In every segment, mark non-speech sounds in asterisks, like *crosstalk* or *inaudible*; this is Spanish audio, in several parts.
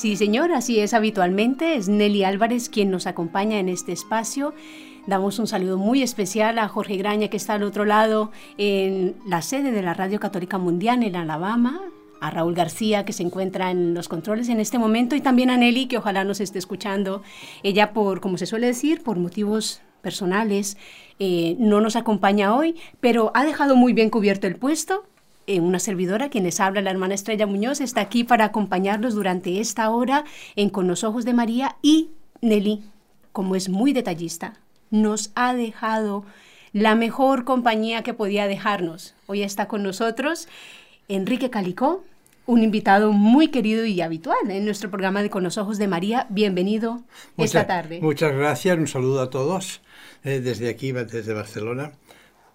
Sí, señor, así es habitualmente. Es Nelly Álvarez quien nos acompaña en este espacio. Damos un saludo muy especial a Jorge Graña, que está al otro lado en la sede de la Radio Católica Mundial en Alabama, a Raúl García, que se encuentra en los controles en este momento, y también a Nelly, que ojalá nos esté escuchando. Ella, por, como se suele decir, por motivos personales, eh, no nos acompaña hoy, pero ha dejado muy bien cubierto el puesto. Eh, una servidora, quien les habla, la hermana Estrella Muñoz, está aquí para acompañarlos durante esta hora en Con los Ojos de María y Nelly, como es muy detallista, nos ha dejado la mejor compañía que podía dejarnos. Hoy está con nosotros Enrique Calicó, un invitado muy querido y habitual en nuestro programa de Con los Ojos de María. Bienvenido esta tarde. Muchas gracias, un saludo a todos eh, desde aquí, desde Barcelona.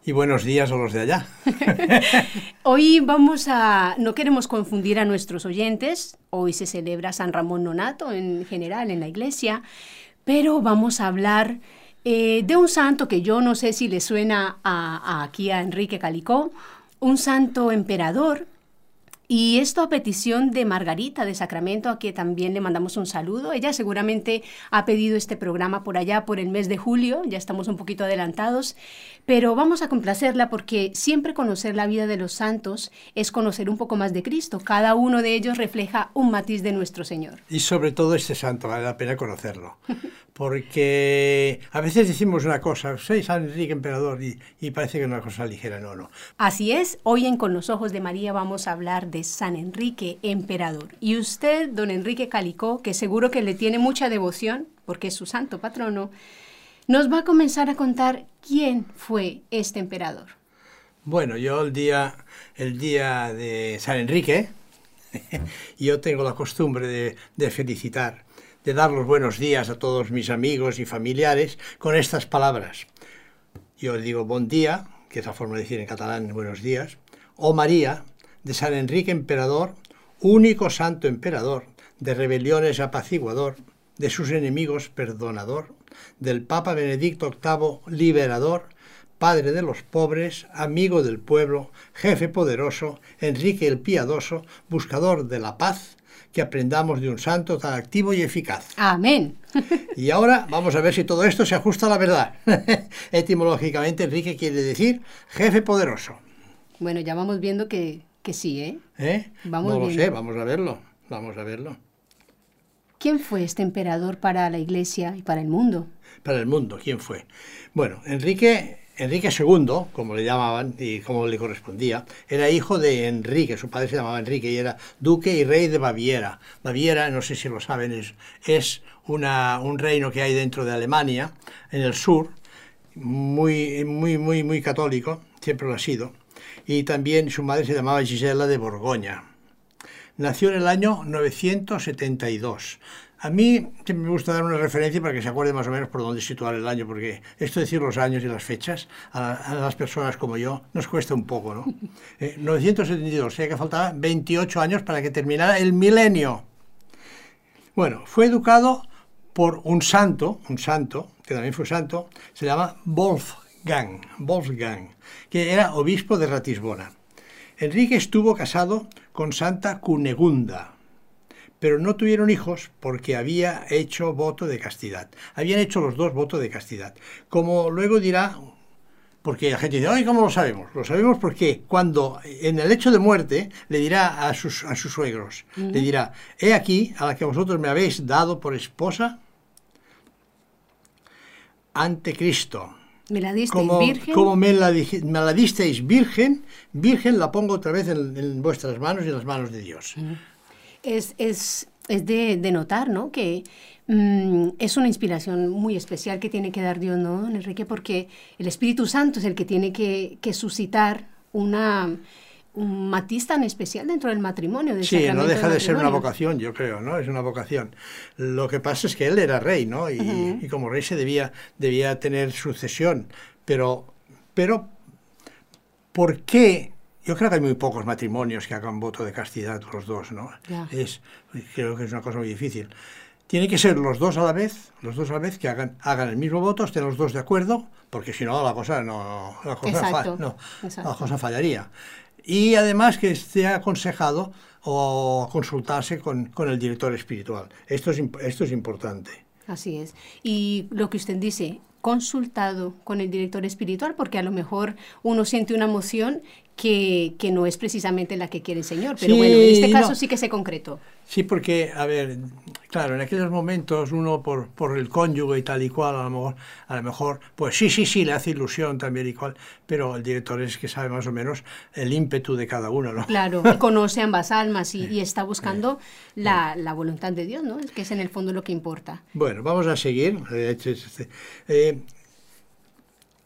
Y buenos días a los de allá. *laughs* Hoy vamos a, no queremos confundir a nuestros oyentes, hoy se celebra San Ramón Nonato en general en la iglesia, pero vamos a hablar eh, de un santo que yo no sé si le suena a, aquí a Enrique Calicó, un santo emperador y esto a petición de Margarita de Sacramento, a quien también le mandamos un saludo. Ella seguramente ha pedido este programa por allá por el mes de julio, ya estamos un poquito adelantados, pero vamos a complacerla porque siempre conocer la vida de los santos es conocer un poco más de Cristo. Cada uno de ellos refleja un matiz de nuestro Señor. Y sobre todo este santo, vale la pena conocerlo. *laughs* Porque a veces decimos una cosa, soy San Enrique Emperador, y, y parece que es una cosa ligera, no, no. Así es, hoy en Con los Ojos de María vamos a hablar de San Enrique Emperador. Y usted, don Enrique Calicó, que seguro que le tiene mucha devoción, porque es su santo patrono, nos va a comenzar a contar quién fue este emperador. Bueno, yo el día, el día de San Enrique, *laughs* yo tengo la costumbre de, de felicitar, de dar los buenos días a todos mis amigos y familiares con estas palabras. Yo digo buen día, que es la forma de decir en catalán buenos días, o María, de San Enrique Emperador, único santo emperador, de rebeliones apaciguador, de sus enemigos perdonador, del Papa Benedicto VIII liberador, padre de los pobres, amigo del pueblo, jefe poderoso, Enrique el Piadoso, buscador de la paz, que aprendamos de un santo tan activo y eficaz. Amén. *laughs* Y ahora vamos a ver si todo esto se ajusta a la verdad. *laughs* Etimológicamente, Enrique quiere decir jefe poderoso. Bueno, ya vamos viendo que, que sí, ¿eh? ¿Eh? Vamos no lo viendo. sé, vamos a verlo. Vamos a verlo. ¿Quién fue este emperador para la iglesia y para el mundo? Para el mundo, ¿quién fue? Bueno, Enrique, Enrique II, como le llamaban y como le correspondía, era hijo de Enrique, su padre se llamaba Enrique y era duque y rey de Baviera. Baviera, no sé si lo saben, es, es una, un reino que hay dentro de Alemania, en el sur, muy, muy, muy, muy católico, siempre lo ha sido. Y también su madre se llamaba Gisela de Borgoña. Nació en el año 972. A mí me gusta dar una referencia para que se acuerde más o menos por dónde situar el año, porque esto de decir los años y las fechas a, a las personas como yo nos cuesta un poco, ¿no? *laughs* Eh, 972, o sea que faltaban 28 años para que terminara el milenio. Bueno, fue educado por un santo, un santo, que también fue santo, se llama Wolfgang, Wolfgang, que era obispo de Ratisbona. Enrique estuvo casado con Santa Cunegunda, pero no tuvieron hijos porque había hecho voto de castidad. Habían hecho los dos voto de castidad. Como luego dirá, porque la gente dice, ay, ¿cómo lo sabemos? Lo sabemos porque cuando en el hecho de muerte le dirá a sus, a sus suegros, uh -huh. le dirá, he aquí a la que vosotros me habéis dado por esposa ante Cristo. ¿Me la disteis como, virgen? Como me la, me la, disteis virgen, virgen la pongo otra vez en, en, vuestras manos y en las manos de Dios. Es, es, es de, de, notar, ¿no? Que mmm, es una inspiración muy especial que tiene que dar Dios, ¿no, don Enrique? Porque el Espíritu Santo es el que tiene que, que suscitar una, un matiz tan especial dentro del matrimonio. Del sí, no deja de ser una vocación, yo creo, ¿no? Es una vocación. Lo que pasa es que él era rey, ¿no? Y, y como rey se debía, debía tener sucesión. Pero, pero, ¿por qué yo creo que hay muy pocos matrimonios que hagan voto de castidad los dos, ¿no? Es, creo que es una cosa muy difícil. Tiene que ser los dos a la vez, los dos a la vez que hagan, hagan el mismo voto, estén los dos de acuerdo, porque si no la cosa no, la cosa, no, la cosa fallaría. Y además que esté aconsejado o consultarse con, con el director espiritual. Esto es, esto es importante. Así es. Y lo que usted dice, consultado con el director espiritual, porque a lo mejor uno siente una emoción que, que, no es precisamente la que quiere el Señor. Pero bueno, en este caso sí que se concretó. Sí, porque, a ver, claro, en aquellos momentos uno por, por el cónyuge y tal y cual, a lo, mejor, a lo mejor, pues sí, sí, sí, le hace ilusión también y cual, pero el director es que sabe más o menos el ímpetu de cada uno, ¿no? Claro, conoce ambas almas y, y está buscando *laughs* la, la, voluntad de Dios, ¿no? Que es en el fondo lo que importa. Bueno, vamos a seguir. Eh,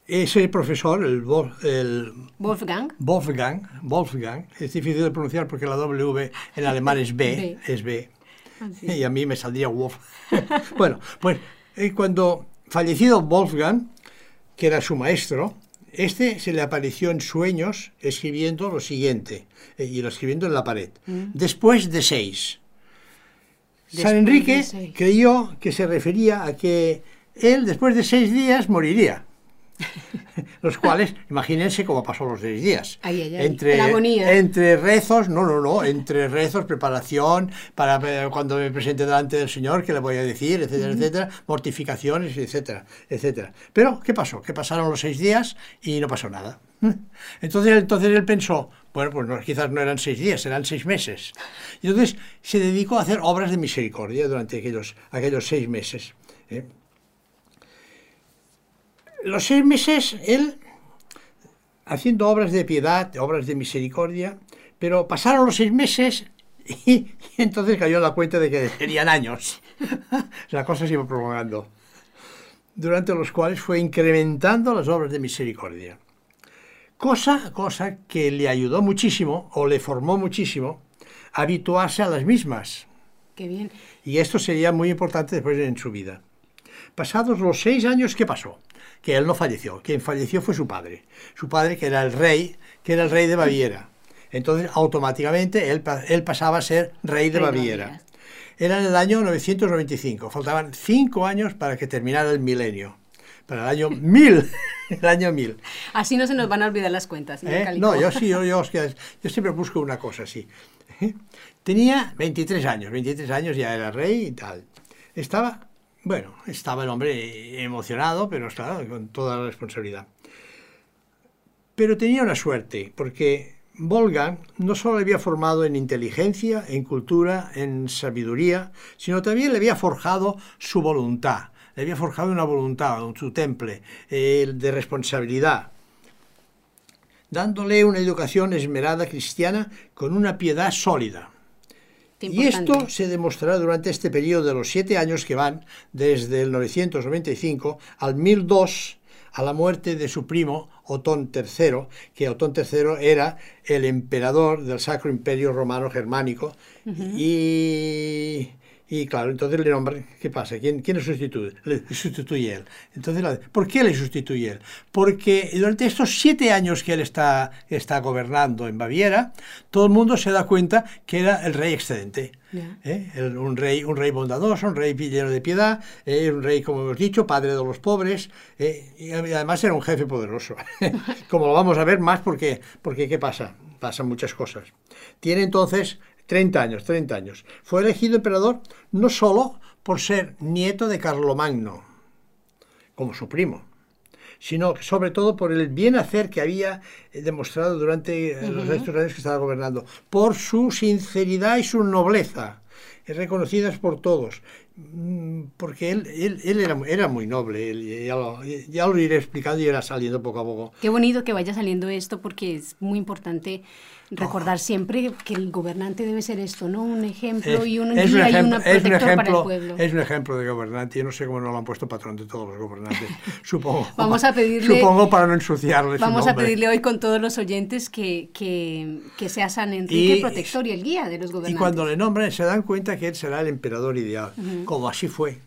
ese profesor, el, el Wolfgang. Wolfgang, Wolfgang, es difícil de pronunciar porque la W en alemán es B, *laughs* es B. Ah, y a mí me saldría Wolf. *laughs* bueno, pues eh, cuando fallecido Wolfgang, que era su maestro, este se le apareció en sueños escribiendo lo siguiente, eh, y lo escribiendo en la pared. Mm. Después de seis. San Enrique creyó que se refería a que él después de seis días moriría. *laughs* los cuales, imagínense cómo pasó los seis días. entre, entre rezos, no, no, no, entre rezos, preparación, para cuando me presente delante del Señor, qué le voy a decir, etcétera, etcétera, mortificaciones, etcétera, etcétera. Pero, ¿qué pasó? Que pasaron los seis días y no pasó nada. *laughs* Entonces, entonces él pensó, bueno, pues no, quizás no eran seis días, eran seis meses. Y entonces se dedicó a hacer obras de misericordia durante aquellos, aquellos seis meses. ¿eh? Los seis meses él haciendo obras de piedad, obras de misericordia, pero pasaron los seis meses *laughs* y, entonces cayó la cuenta de que serían años. *laughs* la cosa se iba prolongando, durante los cuales fue incrementando las obras de misericordia. Cosa, cosa que le ayudó muchísimo o le formó muchísimo a habituarse a las mismas. Qué bien. Y esto sería muy importante después en su vida. Pasados los seis años, ¿qué pasó? Que él no falleció. Quien falleció fue su padre. Su padre, que era el rey, que era el rey de Baviera. Entonces, automáticamente, él, él pasaba a ser rey de Baviera. Era en el año 995. Faltaban cinco años para que terminara el milenio. Para el año *laughs* 1000. el año 1000. Así no se nos van a olvidar las cuentas. ¿Eh? No, yo sí, yo, yo, yo siempre busco una cosa así. *laughs* Tenía 23 años. 23 años ya era rey y tal. Estaba bueno, estaba el hombre emocionado, pero claro, con toda la responsabilidad. Pero tenía una suerte, porque Volga no solo le había formado en inteligencia, en cultura, en sabiduría, sino también le había forjado su voluntad, le había forjado una voluntad, su temple eh, de responsabilidad, dándole una educación esmerada cristiana con una piedad sólida. Y esto se demostrará durante este periodo de los siete años que van desde el 995 al 1002 a la muerte de su primo Otón III, que Otón III era el emperador del Sacro Imperio Romano Germánico. Y y claro, entonces le nombran, ¿qué pasa? ¿Quién, quién le sustituye? Le sustituye él. Entonces, ¿por qué le sustituye él? Porque durante estos siete años que él está, está gobernando en Baviera, todo el mundo se da cuenta que era el rey excedente. ¿Eh? un, rey, un rey bondadoso, un rey lleno de piedad, ¿eh? un rey, como hemos dicho, padre de los pobres, ¿eh? y además era un jefe poderoso. *laughs* como lo vamos a ver más porque, porque ¿qué pasa? Pasan muchas cosas. Tiene entonces 30 años, 30 años. Fue elegido emperador no solo por ser nieto de Carlomagno, como su primo, sino sobre todo por el bien hacer que había eh, demostrado durante eh, los estos años que estaba gobernando, por su sinceridad y su nobleza. reconocidas por todos, mm, porque él, él, él era, era, muy noble, él, ya, lo, ya, lo, iré explicando y irá saliendo poco a poco. Qué bonito que vaya saliendo esto porque es muy importante recordar siempre que el gobernante debe ser esto, ¿no? Un ejemplo y un es un ejemplo, y es un ejemplo, para el pueblo. Es un ejemplo de gobernante. Yo no sé cómo no lo han puesto patrón de todos los gobernantes. *laughs* supongo. vamos a pedirle. Supongo para no ensuciarle. Vamos a pedirle hoy con todos los oyentes que, que, que sea San Enrique el protector y el guía de los gobernantes. Y cuando le nombren se dan cuenta que él será el emperador ideal, como así fue.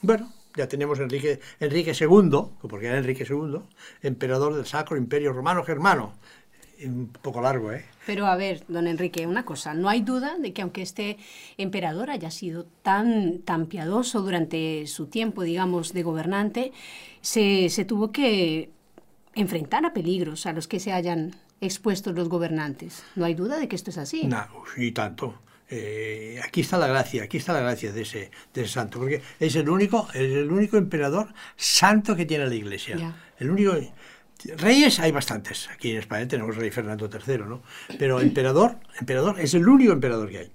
Bueno, ya tenemos Enrique, Enrique II, porque era Enrique II, emperador del Sacro Imperio Romano Germano un poco largo, ¿eh? Pero a ver, don Enrique, una cosa, no hay duda de que aunque este emperador haya sido tan, tan piadoso durante su tiempo, digamos, de gobernante, se, se tuvo que enfrentar a peligros a los que se hayan expuesto los gobernantes. No hay duda de que esto es así. No, y tanto. Eh, aquí está la gracia, aquí está la gracia de ese, de ese santo, porque es el único, es el único emperador santo que tiene la Iglesia. El único Reyes hay bastantes. Aquí en España tenemos rey Fernando III, ¿no? Pero emperador, emperador es el único emperador que hay.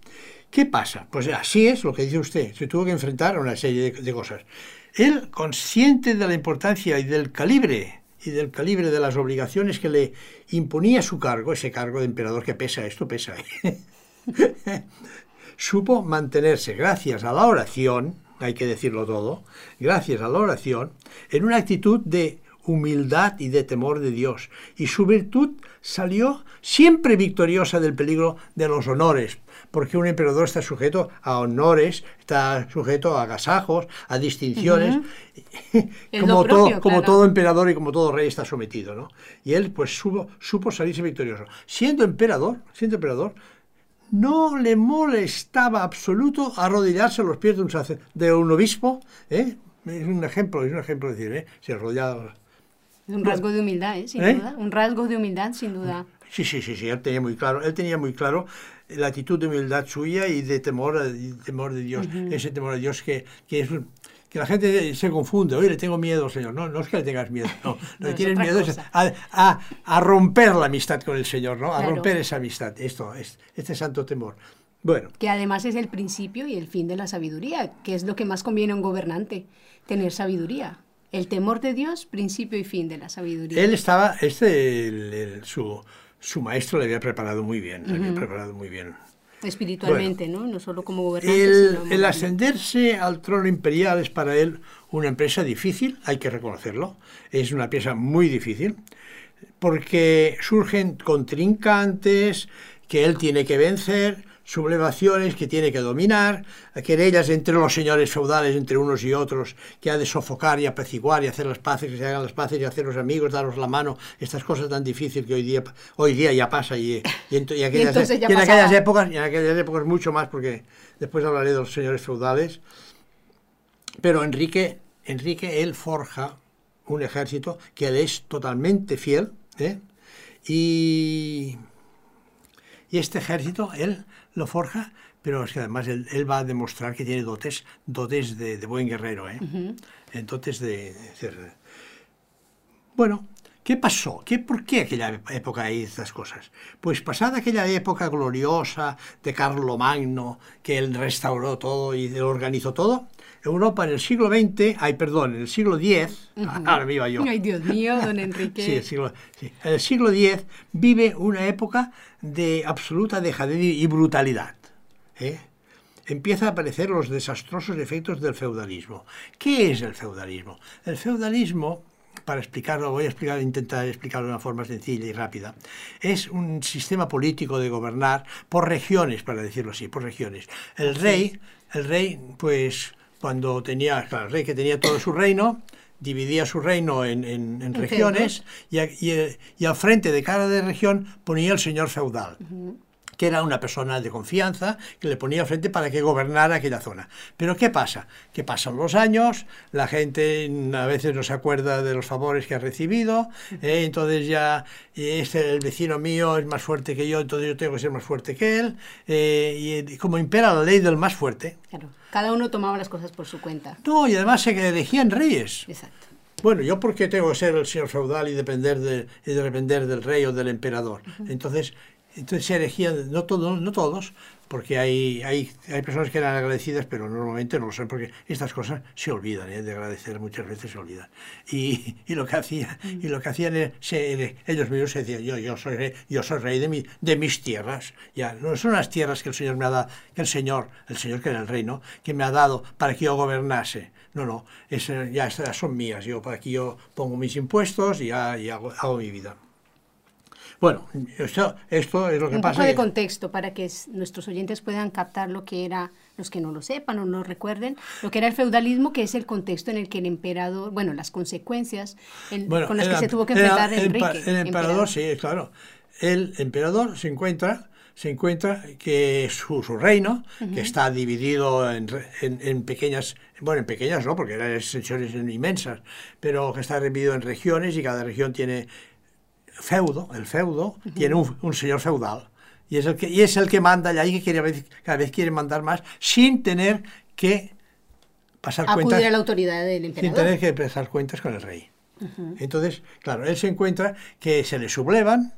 ¿Qué pasa? Pues así es lo que dice usted. Se tuvo que enfrentar a una serie de, cosas. Él, consciente de la importancia y del calibre y del calibre de las obligaciones que le imponía su cargo, ese cargo de emperador que pesa, esto pesa, ¿eh? *laughs* supo mantenerse gracias a la oración, hay que decirlo todo, gracias a la oración, en una actitud de humildad y de temor de Dios, y su virtud salió siempre victoriosa del peligro de los honores, porque un emperador está sujeto a honores, está sujeto a agasajos, a distinciones, *laughs* como, todo, como todo emperador y como todo rey está sometido, ¿no? Y él pues supo, supo salirse victorioso. Siendo emperador, siendo emperador, no le molestaba absoluto arrodillarse a los pies de un, de un obispo, ¿eh? es un ejemplo, es un ejemplo decir, ¿eh? se arrodillaba es un rasgo de humildad, ¿eh? sin ¿Eh? duda. Un rasgo de humildad, sin duda. Sí, sí, sí, sí, él tenía muy claro, él tenía muy claro la actitud de humildad suya y de temor, temor de Dios, ese temor de Dios que, que es que la gente se confunde, oye, le tengo miedo, Señor. No, no es que le tengas miedo, no. *laughs* Lo que tienes miedo es a, a, a, romper la amistad con el Señor, ¿no? A romper esa amistad, esto, es, este santo temor. Bueno. Que además es el principio y el fin de la sabiduría, que es lo que más conviene a un gobernante, tener sabiduría. El temor de Dios, principio y fin de la sabiduría. Él estaba, este, su, su, maestro le había preparado muy bien, le había preparado muy bien. Espiritualmente, ¿no? No solo como gobernante. El, el ascenderse al trono imperial es para él una empresa difícil, hay que reconocerlo. Es una pieza muy difícil, porque surgen contrincantes que él tiene que vencer, sublevaciones que tiene que dominar, querellas entre los señores feudales, entre unos y otros, que ha de sofocar y apaciguar y hacer las paces, que se hagan las paces y hacer los amigos, daros la mano, estas cosas tan difíciles que hoy día, hoy día ya pasa y, *laughs* y, en, aquellas, en aquellas épocas, y en aquellas épocas mucho más, porque después hablaré de los señores feudales. Pero Enrique, Enrique, él forja un ejército que él es totalmente fiel, ¿eh? y, y este ejército, él lo forja, pero es que además él, va a demostrar que tiene dotes, dotes de, buen guerrero, ¿eh? Dotes de, Bueno, ¿Qué pasó? ¿Qué, ¿Por qué aquella época hay estas cosas? Pues pasada aquella época gloriosa de Magno, que él restauró todo y organizó todo, Europa en el siglo XX, ay, perdón, en el siglo X, ahora me iba yo. Ay, Dios mío, don *laughs* Enrique. sí, el siglo, sí, en el siglo X vive una época de absoluta dejadez y brutalidad. ¿eh? Empieza a aparecer los desastrosos efectos del feudalismo. ¿Qué es el feudalismo? El feudalismo para explicarlo, voy a explicar, intentar explicarlo de una forma sencilla y rápida. Es un sistema político de gobernar por regiones, para decirlo así, por regiones. El rey, el rey, pues cuando tenía, claro, el rey que tenía todo su reino, dividía su reino en, en, regiones y, y, al frente de cada de región ponía el señor feudal que era una persona de confianza, que le ponía frente para que gobernara aquella zona. Pero ¿qué pasa? Que pasan los años, la gente a veces no se acuerda de los favores que ha recibido, eh, entonces ya este, el vecino mío es más fuerte que yo, entonces yo tengo que ser más fuerte que él, eh, y, como impera la ley del más fuerte. Claro, cada uno tomaba las cosas por su cuenta. No, y además se elegían reyes. Exacto. Bueno, yo porque tengo que ser el señor feudal y depender, de, y depender del rey o del emperador. Entonces, entonces se elegían, no todos, no todos, porque hay, hay, hay personas que eran agradecidas, pero normalmente no lo son, porque estas cosas se olvidan, ¿eh? de agradecer muchas veces se olvidan. Y, y lo que hacía, Mm. y lo que hacían era- se- ellos mismos se decían, yo, yo soy rey, yo soy rey de, mi, de mis tierras. Ya, no son las tierras que el Señor me ha dado, que el Señor, el Señor que era el rey, ¿no? que me ha dado para que yo gobernase. No, no, es, eh, ya estas son mías. Yo para aquí yo pongo mis impuestos y, ya, y hago, hago mi vida. Bueno, esto, esto es lo que Un pasa. poco de que- contexto para que nuestros oyentes puedan captar lo que era, los que no lo sepan o no lo recuerden, lo que era el feudalismo, que es el contexto en el que el emperador, bueno, las consecuencias en- Bueno, con las que el- se tuvo que el- enfrentar el, Enrique. empa- El emperador, emperador. sí, claro. El emperador se encuentra, se encuentra que su, su reino, que está dividido en, en- en pequeñas, bueno, en pequeñas no, porque eran extensiones inmensas, pero que está dividido en regiones y cada región tiene feudo, el feudo tiene un, un señor feudal. Y es, el que, y es el que manda y ahí que cada vez quiere mandar más sin tener que pasar Acudir cuentas a la autoridad del sin emperador. tener que pasar cuentas con el rey. Entonces, claro, él se encuentra que se le sublevan,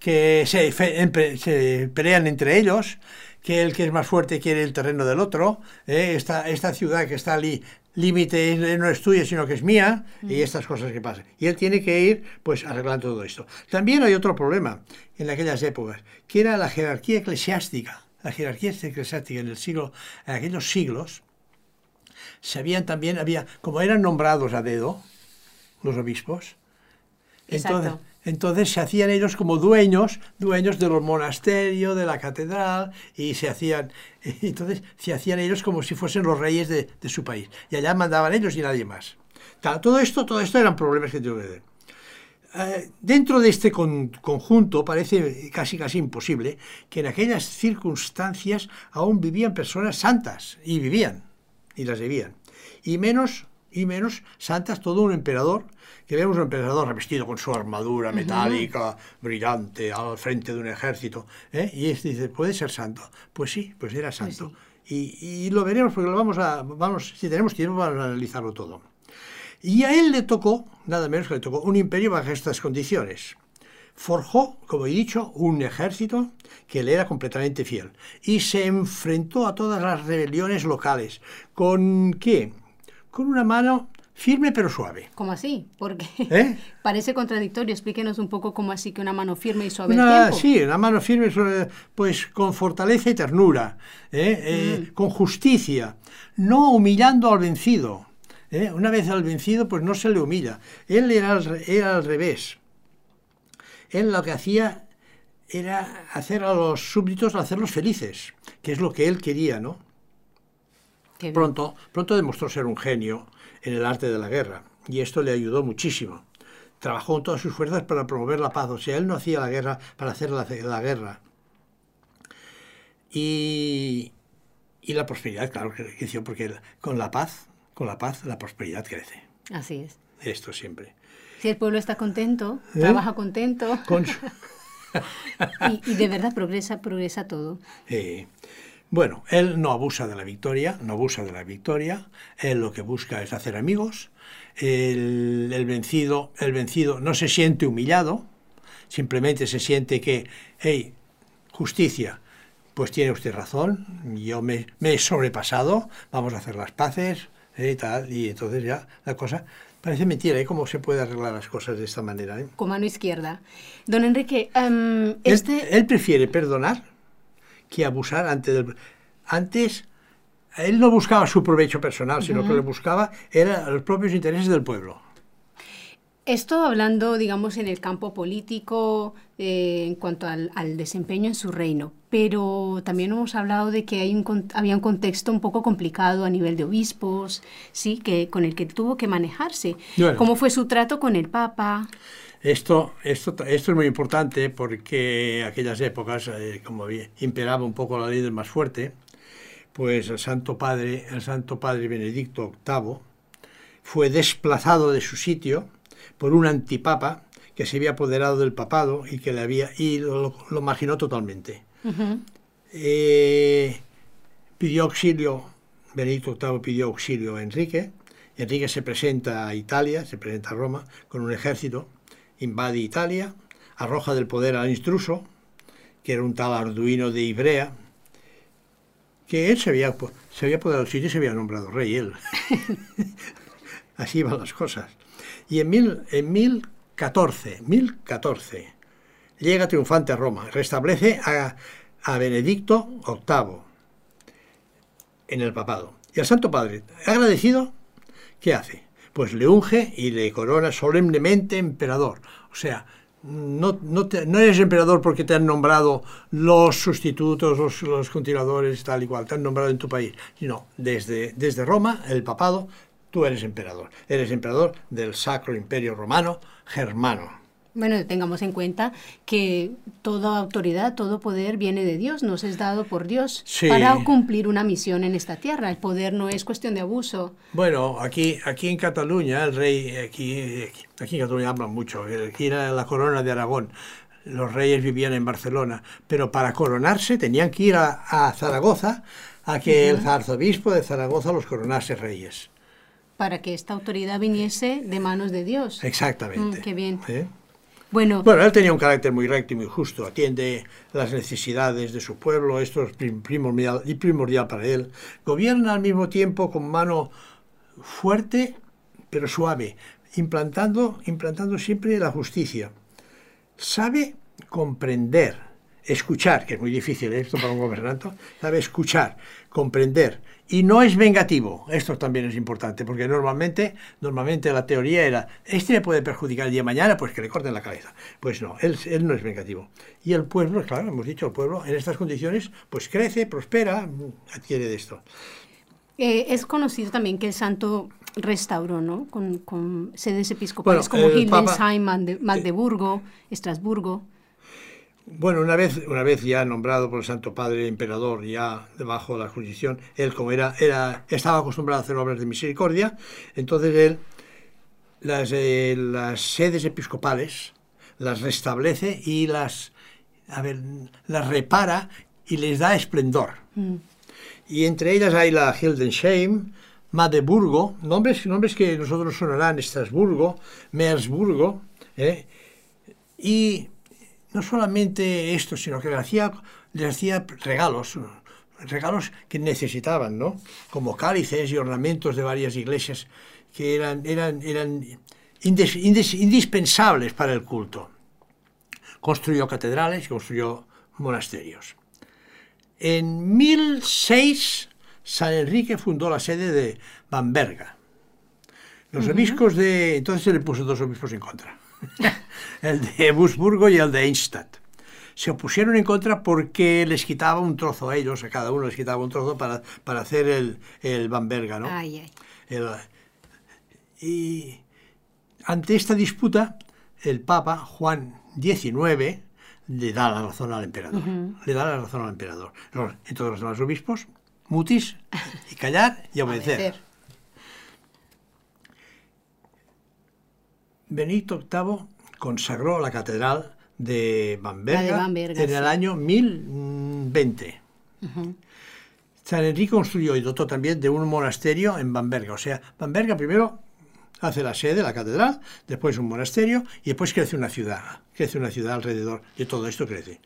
que se, fe- empe- se pelean entre ellos, que el que es más fuerte quiere el terreno del otro, ¿eh? esta, esta ciudad que está ali, límite eh, no es tuya, sino que es mía, y estas cosas que pasan. Y él tiene que ir, pues, arreglando todo esto. También hay otro problema en aquellas épocas, que era la jerarquía eclesiástica. La jerarquía eclesiástica en el siglo, en aquellos siglos, sabían también, había, como eran nombrados a dedo, los obispos, Exacto. entonces se hacían ellos como dueños, dueños de los monasterios, de la catedral, y se hacían, *laughs* entonces se hacían ellos como si fuesen los reyes de, su país. Y allá mandaban ellos y nadie más. Todo esto, todo esto eran problemas que tuvieron. Eh, dentro de este con- conjunto parece casi casi imposible que en aquellas circunstancias aún vivían personas santas y vivían y las vivían y menos y menos santas todo un emperador que vemos un emperador revestido con su armadura metálica brillante al frente de un ejército ¿eh? y este dice puede ser santo pues sí pues era santo y, y lo veremos porque lo vamos a vamos si tenemos tiempo vamos a analizarlo todo y a él le tocó, nada menos que le tocó, un imperio bajo estas condiciones. Forjó, como he dicho, un ejército que le era completamente fiel y se enfrentó a todas las rebeliones locales. ¿Con qué? Con una mano firme pero suave. ¿Cómo así? Porque ¿Eh? *laughs* parece contradictorio. Explíquenos un poco cómo así que una mano firme y suave al Una, tiempo. sí, una mano firme, pues con fortaleza y ternura, ¿eh? Eh, con justicia, no humillando al vencido. ¿eh? Una vez al vencido, pues no se le humilla. Él era al, era al revés. Él lo que hacía era hacer a los súbditos, hacerlos felices, que es lo que él quería, ¿no? Pronto, pronto demostró ser un genio en el arte de la guerra y esto le ayudó muchísimo. Trabajó con todas sus fuerzas para promover la paz, o sea, él no hacía la guerra para hacer la, la guerra. Y, y la prosperidad, claro que creció, porque con la paz, con la paz, la prosperidad crece. Así es. Esto siempre. Si el pueblo está contento, ¿Eh? trabaja contento Con *laughs* y de verdad progresa, progresa todo. Eh, bueno, él no abusa de la victoria, no abusa de la victoria. Él lo que busca es hacer amigos. El, el vencido, el vencido no se siente humillado, simplemente se siente que, hey, justicia, pues tiene usted razón, yo me, me he sobrepasado, vamos a hacer las paces, eh, y tal, y entonces ya la cosa parece mentira, ¿eh? ¿Cómo se puede arreglar las cosas de esta manera? eh? Con mano izquierda. Don Enrique, em, Él- este... Él, prefiere perdonar que abusar antes del... Antes, él no buscaba su provecho personal, sino que lo que buscaba era los propios intereses del pueblo. Esto hablando, digamos, en el campo político, eh, en cuanto al, al desempeño en su reino, pero también hemos hablado de que hay un, había un contexto un poco complicado a nivel de obispos, sí, que con el que tuvo que manejarse. Bueno. ¿Cómo fue su trato con el Papa? Esto, esto, esto es muy importante porque aquellas épocas, eh, como imperaba un poco la ley del más fuerte, pues el Santo Padre, el Santo Padre Benedicto VIII, fue desplazado de su sitio por un antipapa que se había apoderado del papado y que le había y lo, lo marginó totalmente. Eh, pidió auxilio, Benedicto VIII pidió auxilio a Enrique. Enrique se presenta a Italia, se presenta a Roma con un ejército, invade Italia, arroja del poder al intruso, que era un tal Arduino de Ibrea, que él se había, se había apoderado del sitio y se había nombrado rey él. *laughs* Así iban las cosas. Y en, mil, en 1014, 1014, llega triunfante a Roma, restablece a, a Benedicto VIII en el papado. Y al Santo Padre, agradecido, ¿qué hace? Pues le unge y le corona solemnemente emperador. O sea, no, no, no, eres emperador porque te han nombrado los sustitutos, los, los, continuadores, tal y cual, te han nombrado en tu país, sino desde, desde Roma, el papado, tú eres emperador. Eres emperador del Sacro Imperio Romano Germano. Bueno, tengamos en cuenta que toda autoridad, todo poder viene de Dios, nos es dado por Dios Sí. para cumplir una misión en esta tierra. El poder no es cuestión de abuso. Bueno, aquí, aquí en Cataluña, el rey, aquí, aquí, en Cataluña hablan mucho, aquí era la corona de Aragón. Los reyes vivían en Barcelona, pero para coronarse tenían que ir a, a Zaragoza a que el arzobispo de Zaragoza los coronase reyes. Para que esta autoridad viniese de manos de Dios. Exactamente. Mm, qué bien. ¿Eh? Bueno, Bueno, él tenía un carácter muy recto y muy justo, atiende las necesidades de su pueblo, esto es prim- primordial, y primordial para él. Gobierna al mismo tiempo con mano fuerte pero suave, implantando, implantando siempre la justicia. Sabe comprender, escuchar, que es muy difícil esto para un gobernante, sabe escuchar, comprender, y no es vengativo. Esto también es importante, porque normalmente, normalmente la teoría era, este le puede perjudicar el día de mañana, pues que le corten la cabeza. Pues no, él, él no es vengativo. Y el pueblo, claro, hemos dicho, el pueblo en estas condiciones, pues crece, prospera, adquiere de esto. eh, es conocido también que el santo restauró, ¿no? Con, con sedes episcopales Bueno, como Papa- Hildesheim, Magde- Magdeburgo, Estrasburgo. Bueno, una vez, una vez ya nombrado por el Santo Padre Emperador, ya debajo de la jurisdicción, él como era, era, estaba acostumbrado a hacer obras de misericordia, entonces él las, eh, las sedes episcopales las restablece y las, a ver, las repara y les da esplendor. Mm. Y entre ellas hay la Hildesheim, Magdeburgo, nombres, nombres que nosotros sonarán, Estrasburgo, Meersburgo, ¿eh? y no solamente esto, sino que le hacía, les hacía regalos, regalos que necesitaban, ¿no? Como cálices y ornamentos de varias iglesias que eran, eran, eran indes- indes- indispensables para el culto. Construyó catedrales y construyó monasterios. En 1006, San Enrique fundó la sede de Bamberga. Los obispos de... Entonces se le puso dos obispos en contra. *laughs* el de Busburgo y el de Eichstätt. Se opusieron en contra porque les quitaba un trozo a ellos, a cada uno les quitaba un trozo para, para hacer el, el Bamberga, ¿no? Ay, ay. El- y ante esta disputa, el Papa Juan XIX le da la razón al emperador. Le da la razón al emperador. Entonces los demás obispos, mutis, y callar y *laughs* obedecer. Benito VIII consagró la catedral de Bamberga, en sí. el año 1020. San Enrique construyó y dotó también de un monasterio en Bamberga. O sea, Bamberga primero hace la sede, la catedral, después un monasterio y después crece una ciudad. Crece una ciudad alrededor de todo esto crece.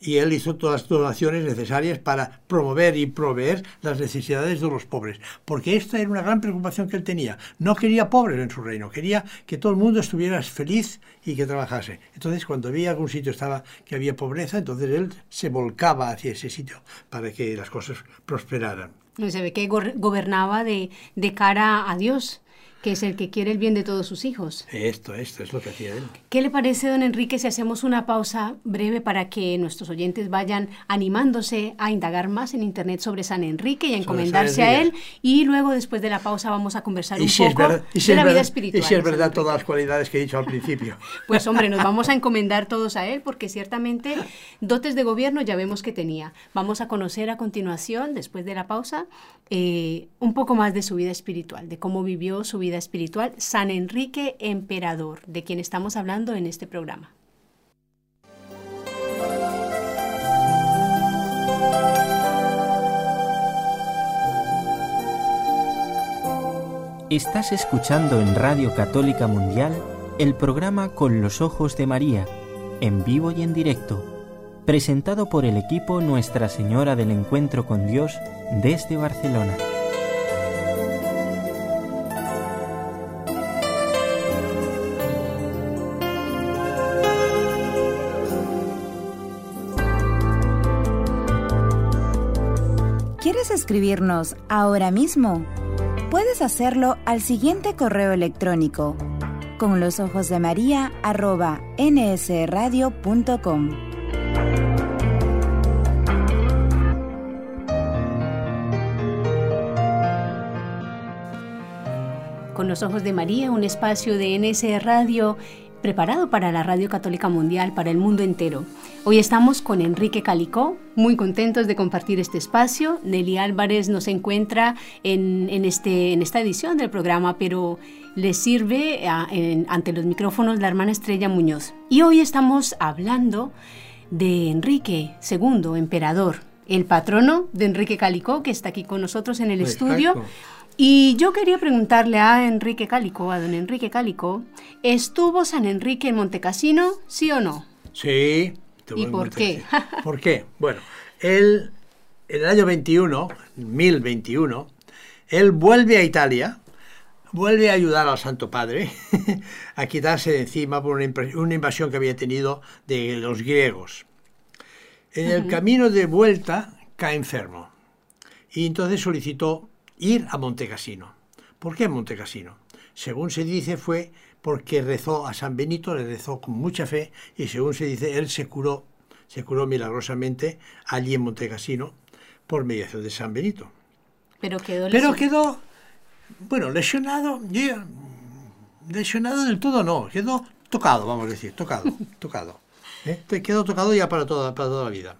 Y él hizo todas las donaciones necesarias para promover y proveer las necesidades de los pobres. Porque esta era una gran preocupación que él tenía. No quería pobres en su reino, quería que todo el mundo estuviera feliz y que trabajase. Entonces, cuando veía algún sitio que había pobreza, entonces él se volcaba hacia ese sitio para que las cosas prosperaran. No, Se ve que gobernaba de cara a Dios, que es el que quiere el bien de todos sus hijos. Esto, esto es lo que hacía él. ¿Qué le parece, don Enrique, si hacemos una pausa breve para que nuestros oyentes vayan animándose a indagar más en Internet sobre San Enrique y a encomendarse a él? Y luego, después de la pausa, vamos a conversar un si, poco verdad, si de la vida verdad- espiritual. y si es verdad todas las cualidades que he dicho al principio. *laughs* Pues hombre, nos vamos a encomendar todos a él porque ciertamente dotes de gobierno ya vemos que tenía. Vamos a conocer a continuación, después de la pausa, eh, un poco más de su vida espiritual, de cómo vivió su vida espiritual San Enrique Emperador, de quien estamos hablando en este programa. Estás escuchando en Radio Católica Mundial el programa Con los Ojos de María, en vivo y en directo, presentado por el equipo Nuestra Señora del Encuentro con Dios desde Barcelona. Escribirnos ahora mismo? Puedes hacerlo al siguiente correo electrónico con los ojos de María arroba nsradio.com. Con los ojos de María, un espacio de NS Radio preparado para la Radio Católica Mundial, para el mundo entero. Hoy estamos con Enrique Calicó, muy contentos de compartir este espacio. Nelly Álvarez nos encuentra en, este, en esta edición del programa, pero le sirve ante los micrófonos la hermana Estrella Muñoz. Y hoy estamos hablando de Enrique II, emperador, el patrono de Enrique Calicó, que está aquí con nosotros en el estudio. Y yo quería preguntarle a Enrique Cálico, a don Enrique Cálico, ¿estuvo San Enrique en Montecassino, sí o no? Sí. ¿Y por qué? ¿Por qué? Bueno, él, en el año 21, 1021, él vuelve a Italia, vuelve a ayudar al Santo Padre *laughs* a quitarse de encima por una, invasión que había tenido de los griegos. En el camino de vuelta cae enfermo y entonces solicitó ir a Montecassino. ¿Por qué Montecassino? Según se dice fue porque rezó a San Benito, le rezó con mucha fe y según se dice él se curó, se curó milagrosamente allí en Montecassino por mediación de San Benito. Pero quedó Pero quedó bueno, lesionado, lesionado del todo no, quedó tocado, vamos a decir, tocado, *laughs* tocado. ¿eh? Quedó tocado ya para toda, para toda la vida.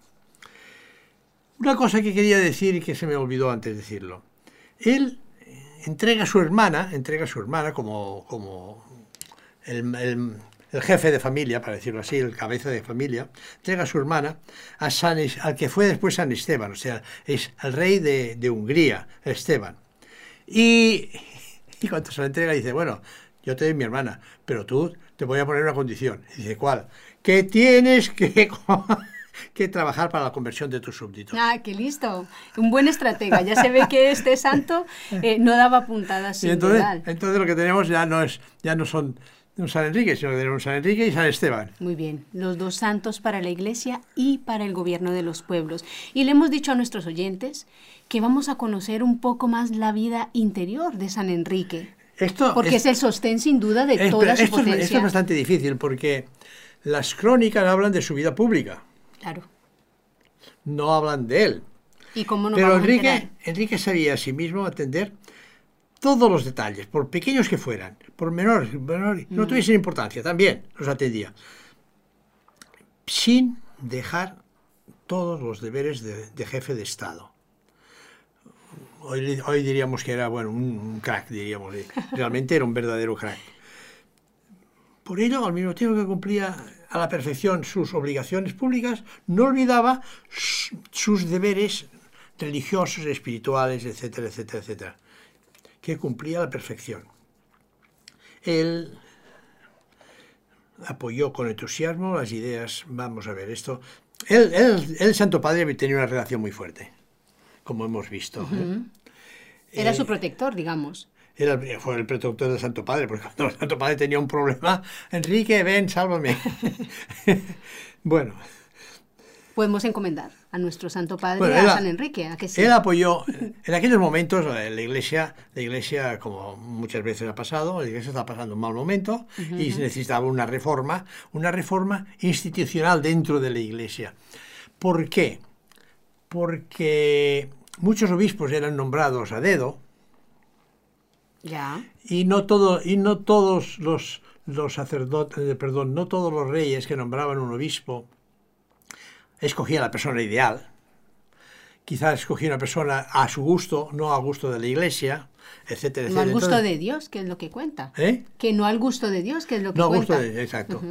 Una cosa que quería decir y que se me olvidó antes de decirlo él entrega a su hermana, entrega a su hermana como, como el, jefe de familia, para decirlo así, el cabeza de familia, entrega a su hermana a San, al que fue después San Esteban, o sea, es el rey de, Hungría, Esteban. Y, y, cuando se la entrega dice, bueno, yo te doy mi hermana, pero tú te voy a poner una condición. dice, ¿cuál? Que tienes que *laughs* que trabajar para la conversión de tus súbditos. Ah, qué listo. Un buen estratega. Ya se ve que este santo eh, no daba puntadas sin entonces, entonces lo que tenemos ya no es ya no son un San Enrique, sino que tenemos un San Enrique y San Esteban. Muy bien, los dos santos para la Iglesia y para el gobierno de los pueblos. Y le hemos dicho a nuestros oyentes que vamos a conocer un poco más la vida interior de San Enrique. Esto porque es, el sostén sin duda de toda su potencia. esto es bastante difícil porque las crónicas hablan de su vida pública. Claro. No hablan de él. ¿Y cómo no Pero Enrique, Enrique sabía a sí mismo atender todos los detalles, por pequeños que fueran, por menores, no mm. tuviesen importancia, también los atendía, sin dejar todos los deberes de, jefe de Estado. Hoy, hoy, diríamos que era bueno, un, crack, diríamos. Realmente era un verdadero crack. Por ello, al mismo tiempo que cumplía a la perfección sus obligaciones públicas, no olvidaba sus deberes religiosos, espirituales, etcétera, etcétera, etcétera, que cumplía a la perfección. Él apoyó con entusiasmo las ideas, vamos a ver esto, él, el Santo Padre tenía una relación muy fuerte, como hemos visto. ¿eh? Era su protector, digamos fue el protector del Santo Padre, porque cuando el Santo Padre tenía un problema, Enrique, ven, sálvame. *laughs* bueno. Podemos encomendar a nuestro Santo Padre, a San Enrique, a que sí. Él apoyó, en aquellos momentos eh, la iglesia, la iglesia, como muchas veces ha pasado, la iglesia está pasando un mal momento y necesitaba una reforma, una reforma institucional dentro de la iglesia. ¿Por qué? Porque muchos obispos eran nombrados a dedo, y no, todo, y no todos los, los sacerdotes, eh, perdón, no todos los reyes que nombraban un obispo escogían la persona ideal. Quizás escogía una persona a su gusto, no a gusto de la iglesia, etcétera, No al gusto de Dios, que es lo que cuenta. ¿Eh? Que no al gusto de Dios, que es lo que no cuenta. No al gusto de exacto.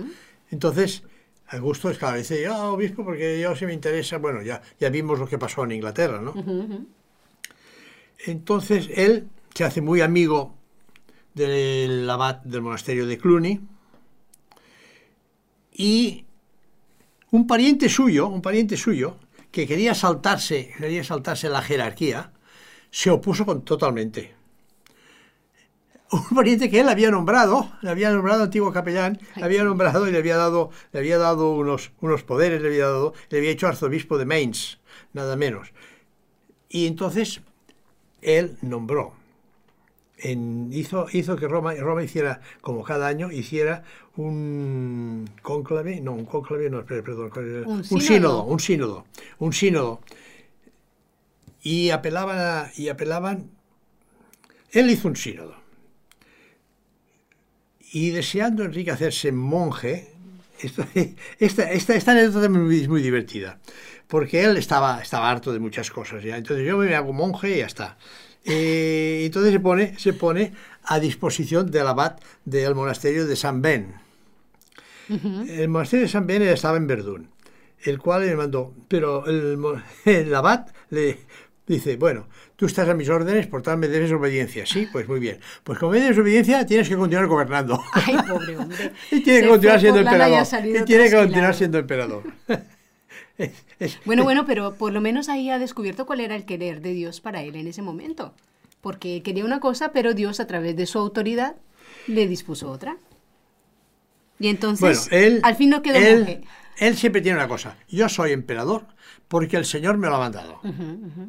Entonces, al gusto es claro, dice, yo obispo porque yo si me interesa, bueno, ya, ya vimos lo que pasó en Inglaterra, ¿no? Entonces, él se hace muy amigo del abad del monasterio de Cluny y un pariente suyo, un pariente suyo, que quería saltarse, quería saltarse la jerarquía, se opuso con, totalmente. Un pariente que él había nombrado, le había nombrado antiguo capellán, le había nombrado y le había dado, le había dado unos, unos poderes, le había dado, le había hecho arzobispo de Mainz, nada menos. Y entonces él nombró hizo, hizo que Roma, Roma hiciera, como cada año, hiciera un cónclave, no, un cónclave, no, perdón, un, sínodo? un sínodo, un sínodo. Y apelaban, y apelaban, él hizo un sínodo. Y deseando Enrique hacerse monje, *laughs* esta, esta, esta anécdota es muy, divertida, porque él estaba, estaba harto de muchas cosas, ¿ya? entonces yo me hago monje y ya está. Eh, entonces se pone, se pone a disposición del abad del monasterio de San Ben. El monasterio de San Ben estaba en Verdún, el cual le mandó, pero el, *laughs* el abad le dice, bueno, tú estás a mis órdenes, por tanto me debes obediencia. Sí, pues muy bien. Pues como me debes obediencia, tienes que continuar gobernando. Ay, pobre hombre. *laughs* y tiene que continuar siendo emperador. Y tiene que continuar siendo emperador. *laughs* bueno, bueno, pero por lo menos ahí ha descubierto cuál era el querer de Dios para él en ese momento. Porque quería una cosa, pero Dios a través de su autoridad le dispuso otra. Y entonces, al fin no quedó él, Él siempre tiene una cosa. Yo soy emperador porque el Señor me lo ha mandado.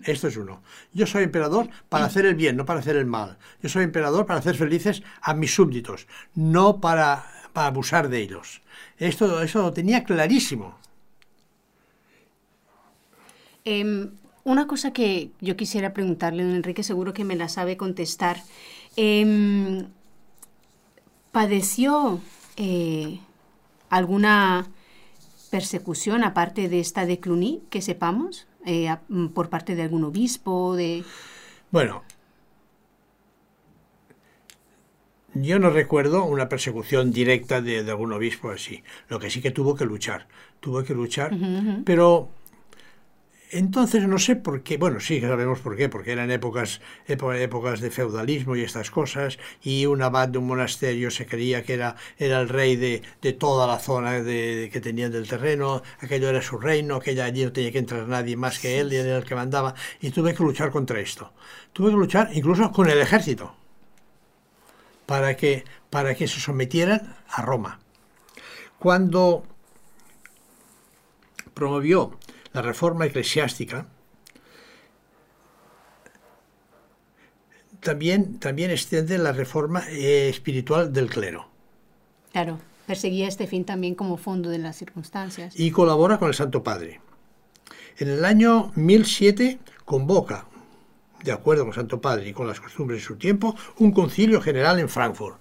Esto es uno. Yo soy emperador para hacer el bien, no para hacer el mal. Yo soy emperador para hacer felices a mis súbditos, no para, para abusar de ellos. Esto, eso lo tenía clarísimo. Em, una cosa que yo quisiera preguntarle, don Enrique, seguro que me la sabe contestar. Em, ¿Padeció eh, alguna persecución aparte de esta de Cluny, que sepamos, eh, por parte de algún obispo? De... Bueno, yo no recuerdo una persecución directa de, algún obispo así. Lo que sí que tuvo que luchar. Tuvo que luchar, pero entonces no sé por qué, bueno, sí sabemos por qué, porque eran épocas, épocas de feudalismo y estas cosas, y un abad de un monasterio se creía que era, era el rey de, toda la zona de, que tenían del terreno, aquello era su reino, aquella allí no tenía que entrar nadie más que él, y él era el que mandaba, y tuve que luchar contra esto. Tuve que luchar incluso con el ejército, para que, para que se sometieran a Roma. Cuando promovió la reforma eclesiástica, también, también extiende la reforma eh, espiritual del clero. Claro, perseguía este fin también como fondo de las circunstancias. Y colabora con el Santo Padre. En el año 1007 convoca, de acuerdo con el Santo Padre y con las costumbres de su tiempo, un concilio general en Frankfurt.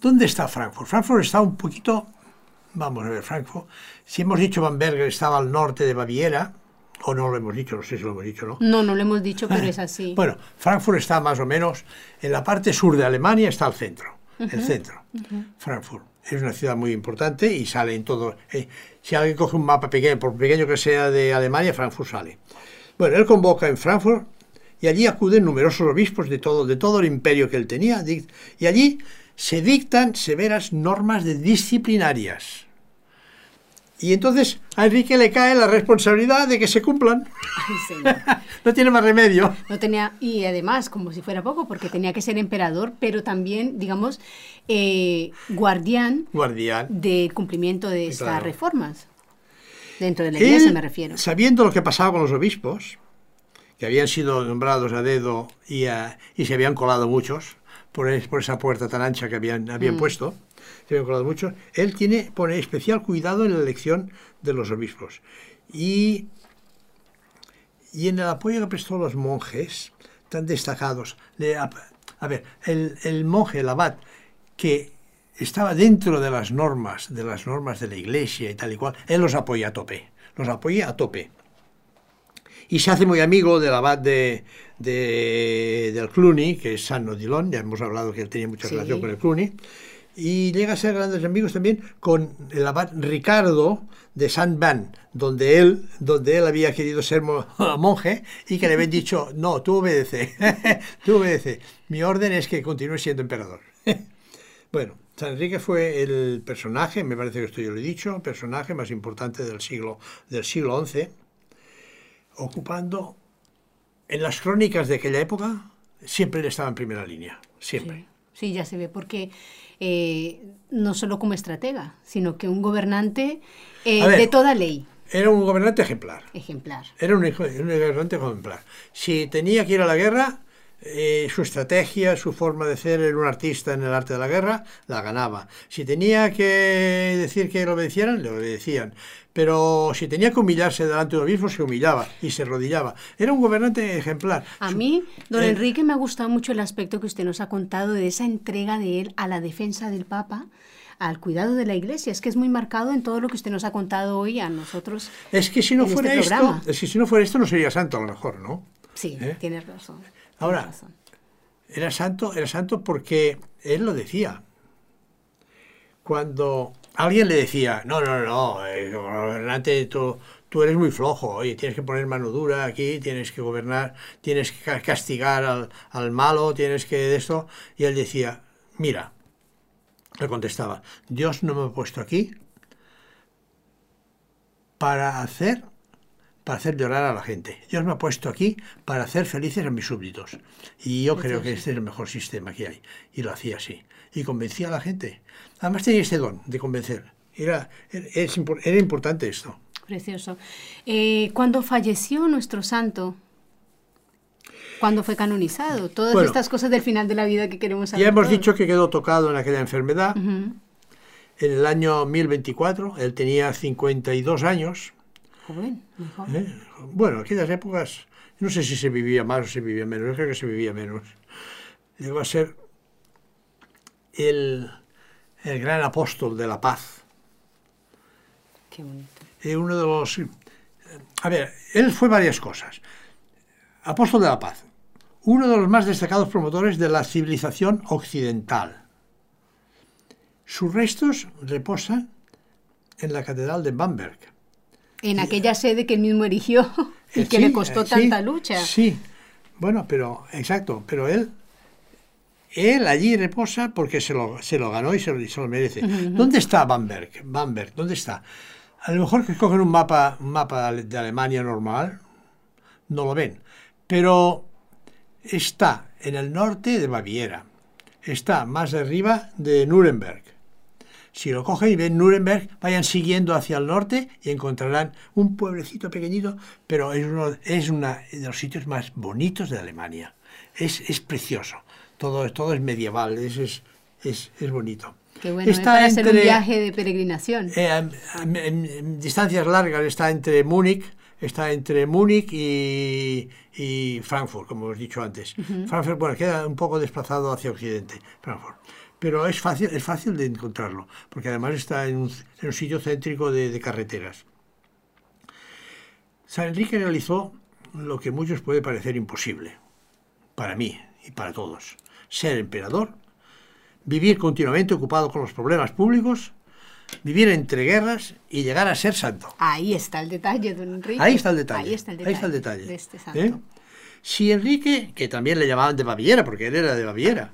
¿Dónde está Frankfurt? Frankfurt está un poquito Vamos a ver, Frankfurt. Si hemos dicho Bamberger estaba al norte de Baviera, o no lo hemos dicho, no sé si lo hemos dicho, ¿no? No, no lo hemos dicho, pero es así. Bueno, Frankfurt está más o menos en la parte sur de Alemania, está al centro, el centro. Frankfurt es una ciudad muy importante y sale en todo. Eh, si alguien coge un mapa pequeño, por pequeño que sea de Alemania, Frankfurt sale. Bueno, él convoca en Frankfurt y allí acuden numerosos obispos de todo, de todo el imperio que él tenía, y allí se dictan severas normas de disciplinarias. Y entonces a Enrique le cae la responsabilidad de que se cumplan. *laughs* no tiene más remedio. No tenía, y además, como si fuera poco, porque tenía que ser emperador, pero también, digamos, eh, guardián, guardián del cumplimiento de estas reformas. Dentro de la iglesia me refiero. Sabiendo lo que pasaba con los obispos, que habían sido nombrados a dedo y, y se habían colado muchos, por, esa puerta tan ancha que habían, habían mm. puesto, se habían colado mucho, él tiene, pone especial cuidado en la elección de los obispos. Y, y en el apoyo que prestó los monjes, tan destacados, a, ver, el, el monje, el abad, que estaba dentro de las normas, de las normas de la iglesia y tal y cual, él los apoya a tope, los apoya a tope y se hace muy amigo del abad de, del Cluny, que es San Odilon, ya hemos hablado que él tenía mucha relación con el Cluny, y llega a ser grandes amigos también con el abad Ricardo de San Van, donde él, donde él había querido ser *laughs* monje y que le habían dicho, no, tú obedece, *laughs* tú obedece, mi orden es que continúe siendo emperador. *laughs* bueno, San Enrique fue el personaje, me parece que esto yo lo he dicho, personaje más importante del siglo, del siglo XI, ocupando en las crónicas de aquella época, siempre él estaba en primera línea, siempre. Sí, sí ya se ve, porque eh, no solo como estratega, sino que un gobernante eh, de toda ley. Era un gobernante ejemplar. Ejemplar. Era un, un gobernante ejemplar. Si tenía que ir a la guerra, eh, su estrategia, su forma de ser, un artista en el arte de la guerra, la ganaba. Si tenía que decir que lo obedecieran, le obedecían. Pero si tenía que humillarse delante de un obispo, se humillaba y se arrodillaba. Era un gobernante ejemplar. A mí, don eh, Enrique, me ha gustado mucho el aspecto que usted nos ha contado de esa entrega de él a la defensa del Papa al cuidado de la iglesia. Es que es muy marcado en todo lo que usted nos ha contado hoy a nosotros. Es que si no fuera este esto, es que si no fuera esto no sería santo a lo mejor, ¿no? Sí, ¿Eh? tienes razón. Ahora, era santo, era santo porque él lo decía. Cuando alguien le decía, no, no, no, eh, gobernante, tú, tú eres muy flojo, oye, tienes que poner mano dura aquí, tienes que gobernar, tienes que castigar al, al malo, tienes que de esto. Y él decía, mira, le contestaba, Dios no me ha puesto aquí para hacer para hacer llorar a la gente. Dios me ha puesto aquí para hacer felices a mis súbditos. Y yo creo que este es el mejor sistema que hay. Y lo hacía así. Y convencía a la gente. Además tenía este don de convencer. Era, era, importante esto. Precioso. Eh, cuando falleció nuestro santo, cuando fue canonizado, todas estas cosas del final de la vida que queremos saber. Ya hemos dicho que quedó tocado en aquella enfermedad. En el año 1024, él tenía 52 años ¿Eh? Bueno, en aquellas épocas, no sé si se vivía más o se vivía menos, yo creo que se vivía menos. Llegó a ser el, gran apóstol de la paz. Qué bonito. Eh, uno de los... A ver, él fue varias cosas. Apóstol de la paz. Uno de los más destacados promotores de la civilización occidental. Sus restos reposan en la Catedral de Bamberg en aquella sede que él mismo erigió *laughs* y que le costó tanta lucha. Sí, bueno, pero exacto, pero él él allí reposa porque se lo, se lo ganó y se lo, merece. ¿Dónde está Bamberg? Bamberg, ¿dónde está? A lo mejor que cogen un mapa, un mapa de Alemania normal, no lo ven. Pero está en el norte de Baviera. Está más arriba de Nuremberg. Si lo cogen y ven Nuremberg, vayan siguiendo hacia el norte y encontrarán un pueblecito pequeñito, pero es uno, es uno de los sitios más bonitos de Alemania. Es, es precioso. Todo, todo es medieval, es, es, es, bonito. Qué bueno, está para hacer un viaje de peregrinación. Eh, en, distancias largas está entre Múnich, está entre Múnich y, y, Frankfurt, como os he dicho antes. Frankfurt, bueno, queda un poco desplazado hacia occidente, Frankfurt pero es fácil, es fácil de encontrarlo, porque además está en un, sitio céntrico de, carreteras. San Enrique realizó lo que a muchos puede parecer imposible, para mí y para todos, ser emperador, vivir continuamente ocupado con los problemas públicos, vivir entre guerras y llegar a ser santo. Ahí está el detalle, don Enrique. Ahí está el detalle. Ahí está el detalle. De este santo. ¿Eh? Si Enrique, que también le llamaban de Baviera, porque él era de Baviera,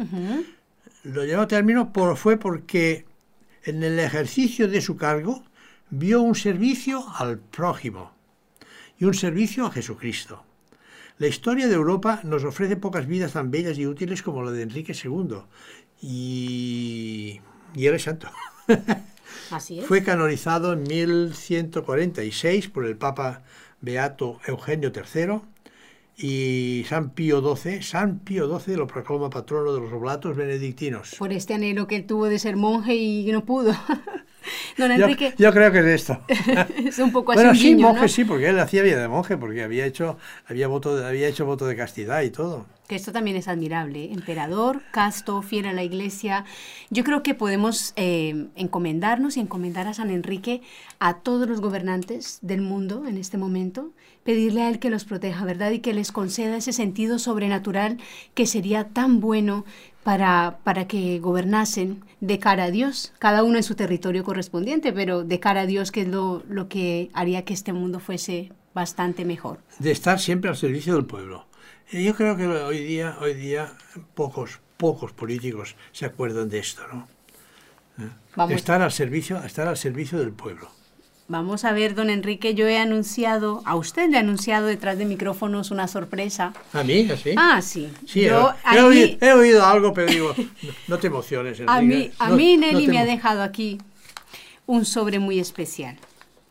lo llevó a término por, fue porque en el ejercicio de su cargo vio un servicio al prójimo y un servicio a Jesucristo. La historia de Europa nos ofrece pocas vidas tan bellas y útiles como la de Enrique II. Y, y él es santo. *laughs* Así es. Fue canonizado en 1146 por el Papa Beato Eugenio III y San Pío XII, San Pío XII lo proclama patrono de los oblatos benedictinos. Por este anhelo que él tuvo de ser monje y no pudo. *laughs* Don Enrique. Yo, creo que es esto. *laughs* es un poco así. Bueno, sí, monje sí, porque él hacía vida de monje, porque había hecho, había, voto, había hecho voto de castidad y todo. Que esto también es admirable. ¿eh? Emperador, casto, fiel a la iglesia. Yo creo que podemos eh, encomendarnos y encomendar a San Enrique a todos los gobernantes del mundo en este momento pedirle a Él que los proteja, ¿verdad? Y que les conceda ese sentido sobrenatural que sería tan bueno para, para que gobernasen de cara a Dios, cada uno en su territorio correspondiente, pero de cara a Dios, que es lo, lo que haría que este mundo fuese bastante mejor. De estar siempre al servicio del pueblo. Yo creo que hoy día, hoy día pocos, pocos políticos se acuerdan de esto, ¿no? Vamos. Estar al servicio, estar al servicio del pueblo. Vamos a ver, don Enrique, yo he anunciado, a usted le he anunciado detrás de micrófonos una sorpresa. ¿A mí? ¿Así? Ah, sí. sí yo, he, oído, he, oído, algo, pero digo, no, te emociones. Enrique. A mí, a mí Nelly me ha dejado aquí un sobre muy especial.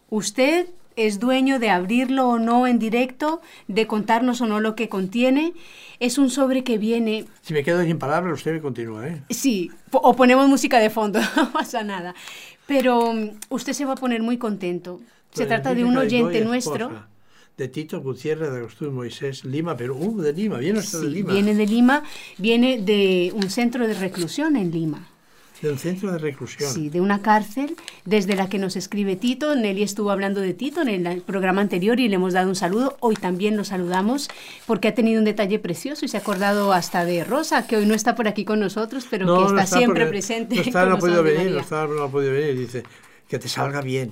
Usted es dueño de abrirlo o no en directo, de contarnos o no lo que contiene. Es un sobre que viene... Si me quedo sin palabras, usted me continúa, ¿eh? Sí, o ponemos música de fondo, *laughs* no pasa nada. Pero mm, usted se va a poner muy contento. Se pues trata de un oyente nuestro. De Tito Gutiérrez de Agustín Moisés, Lima, pero uh, de Lima, viene de Lima. Viene de Lima, viene de un centro de reclusión en Lima. De un centro de reclusión. Sí, de una cárcel desde la que nos escribe Tito. Nelly estuvo hablando de Tito en el programa anterior y le hemos dado un saludo. Hoy también lo saludamos porque ha tenido un detalle precioso y se ha acordado hasta de Rosa, que hoy no está por aquí con nosotros, pero que está, siempre presente. No está, no ha podido venir, no, está, no ha podido venir. Dice, que te salga bien.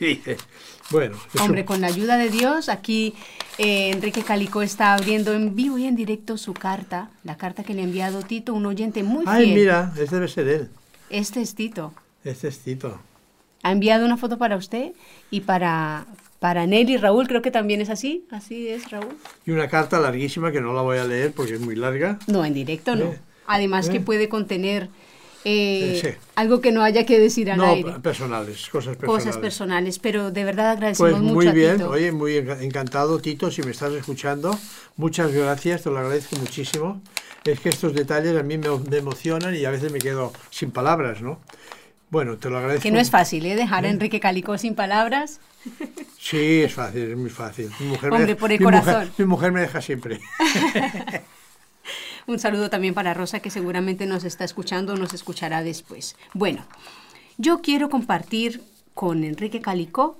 *laughs* bueno. Hombre, con la ayuda de Dios, aquí eh, Enrique Calico está abriendo en vivo y en directo su carta, la carta que le ha enviado Tito, un oyente muy fiel. Ay, mira, este debe ser él. Este es Tito. Este es Tito. Ha enviado una foto para usted y para, para Nelly Raúl, creo que también es así. Así es, Raúl. Y una carta larguísima que no la voy a leer porque es muy larga. No, en directo no. Eh, Además que eh. puede contener eh, algo que no haya que decir al no, personales, cosas personales. Cosas personales, pero de verdad agradecemos pues muy bien, oye, muy encantado, Tito, si me estás escuchando. Muchas gracias, te lo agradezco muchísimo. Es que estos detalles a mí me, emocionan y a veces me quedo sin palabras, ¿no? Bueno, te lo agradezco. Que no es fácil, ¿eh? Dejar a ¿Eh? Enrique Calico sin palabras. Sí, es fácil, es muy fácil. Mi mujer Hombre, por el corazón. mi mujer me deja siempre. *laughs* Un saludo también para Rosa, que seguramente nos está escuchando o nos escuchará después. Bueno, yo quiero compartir con Enrique Calicó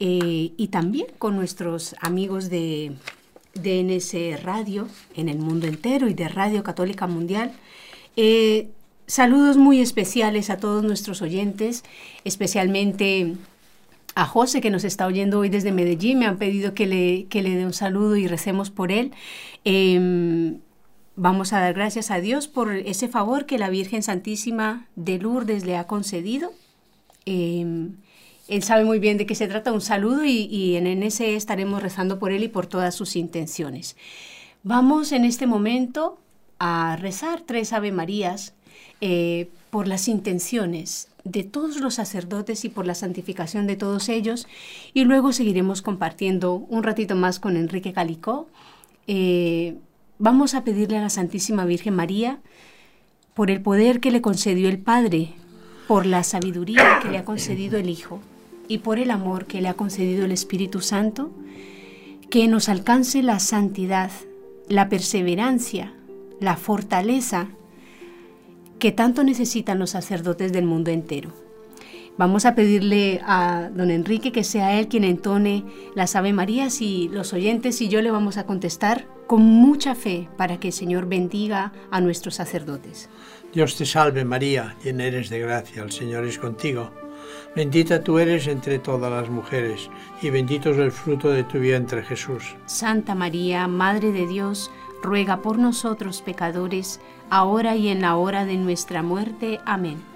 eh, y también con nuestros amigos de DNS Radio en el mundo entero y de Radio Católica Mundial. Eh, saludos muy especiales a todos nuestros oyentes, especialmente a José que nos está oyendo hoy desde Medellín. Me han pedido que le, que le dé un saludo y recemos por él. Em, Vamos a dar gracias a Dios por ese favor que la Virgen Santísima de Lourdes le ha concedido. Em, él sabe muy bien de qué se trata, un saludo y, en ese estaremos rezando por él y por todas sus intenciones. Vamos en este momento a rezar tres Ave Marías eh, por las intenciones de todos los sacerdotes y por la santificación de todos ellos y luego seguiremos compartiendo un ratito más con Enrique Calicó. Eh, Vamos a pedirle a la Santísima Virgen María por el poder que le concedió el Padre, por la sabiduría que le ha concedido el Hijo y por el amor que le ha concedido el Espíritu Santo, que nos alcance la santidad, la perseverancia, la fortaleza que tanto necesitan los sacerdotes del mundo entero. Vamos a pedirle a don Enrique que sea él quien entone las Ave Marías y los oyentes y yo le vamos a contestar con mucha fe para que el Señor bendiga a nuestros sacerdotes. Dios te salve María, llena eres de gracia, el Señor es contigo. Bendita tú eres entre todas las mujeres, y bendito es el fruto de tu vientre Jesús. Santa María, Madre de Dios, ruega por nosotros pecadores, ahora y en la hora de nuestra muerte. Amén.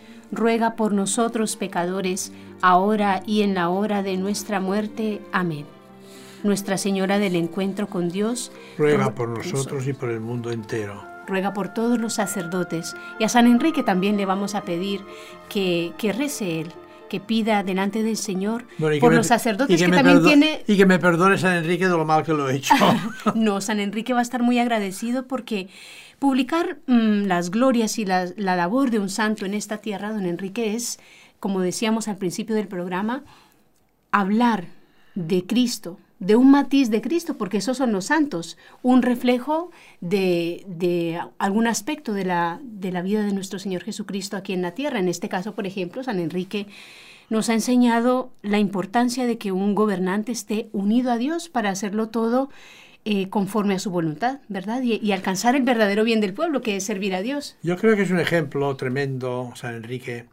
ruega por nosotros pecadores, ahora y en la hora de nuestra muerte. Amén. Nuestra Señora del Encuentro con Dios, ruega por nosotros y por el mundo entero. Ruega por todos los sacerdotes y a San Enrique también le vamos a pedir que, que rece él, que pida delante del Señor por los sacerdotes que, también tiene... Y que me perdone San Enrique de lo mal que lo he hecho. *laughs* no, San Enrique va a estar muy agradecido porque publicar mm, las glorias y la, la labor de un santo en esta tierra, don Enrique, es, como decíamos al principio del programa, hablar de Cristo, de un matiz de Cristo, porque esos son los santos, un reflejo de, algún aspecto de la, de la vida de nuestro Señor Jesucristo aquí en la tierra. En este caso, por ejemplo, San Enrique nos ha enseñado la importancia de que un gobernante esté unido a Dios para hacerlo todo eh, conforme a su voluntad, ¿verdad? Y, alcanzar el verdadero bien del pueblo, que es servir a Dios. Yo creo que es un ejemplo tremendo, San Enrique,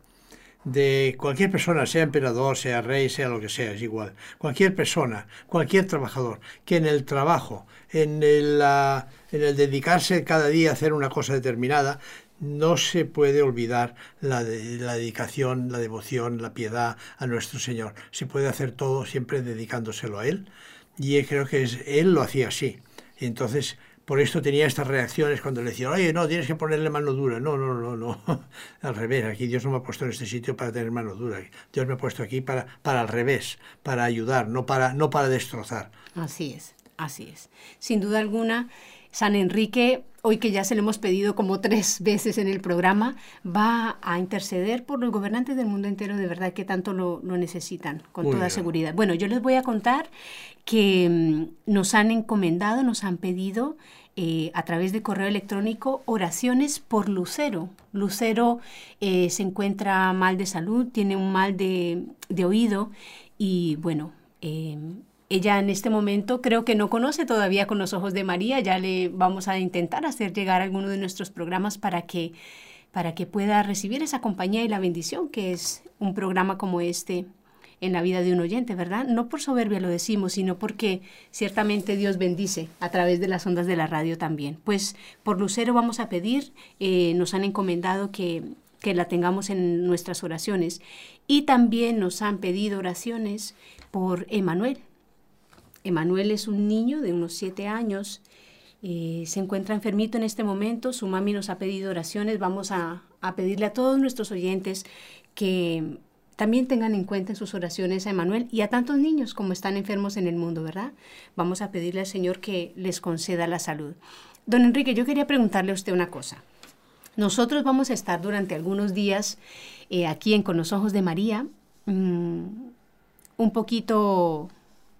de cualquier persona, sea emperador, sea rey, sea lo que sea, es igual. Cualquier persona, cualquier trabajador, que en el trabajo, en el, dedicarse cada día a hacer una cosa determinada, no se puede olvidar la, la, dedicación, la devoción, la piedad a nuestro Señor. Se puede hacer todo siempre dedicándoselo a Él y creo que él lo hacía así. Entonces, por esto tenía estas reacciones cuando le decían, oye, no, tienes que ponerle mano dura. No, no, no, no. *laughs* al revés, aquí Dios no me ha puesto en este sitio para tener mano dura. Dios me ha puesto aquí para, para al revés, para ayudar, no para, no para destrozar. Así es, así es. Sin duda alguna, San Enrique, hoy que ya se le hemos pedido como tres veces en el programa, va a interceder por los gobernantes del mundo entero, de verdad que tanto lo, necesitan, con toda seguridad. Bueno, yo les voy a contar que mm, nos han encomendado, nos han pedido eh, a través de correo electrónico oraciones por Lucero. Lucero eh, se encuentra mal de salud, tiene un mal de, oído y bueno, eh, ella en este momento creo que no conoce todavía con los ojos de María, ya le vamos a intentar hacer llegar alguno de nuestros programas para que, para que pueda recibir esa compañía y la bendición que es un programa como este en la vida de un oyente, ¿verdad? No por soberbia lo decimos, sino porque ciertamente Dios bendice a través de las ondas de la radio también. Pues por Lucero vamos a pedir, eh, nos han encomendado que, que la tengamos en nuestras oraciones y también nos han pedido oraciones por Emanuel, Emanuel es un niño de unos siete años, eh, se encuentra enfermito en este momento, su mami nos ha pedido oraciones, vamos a, pedirle a todos nuestros oyentes que también tengan en cuenta en sus oraciones a Emanuel y a tantos niños como están enfermos en el mundo, ¿verdad? Vamos a pedirle al Señor que les conceda la salud. Don Enrique, yo quería preguntarle a usted una cosa. Nosotros vamos a estar durante algunos días eh, aquí en Con los Ojos de María, mm, un poquito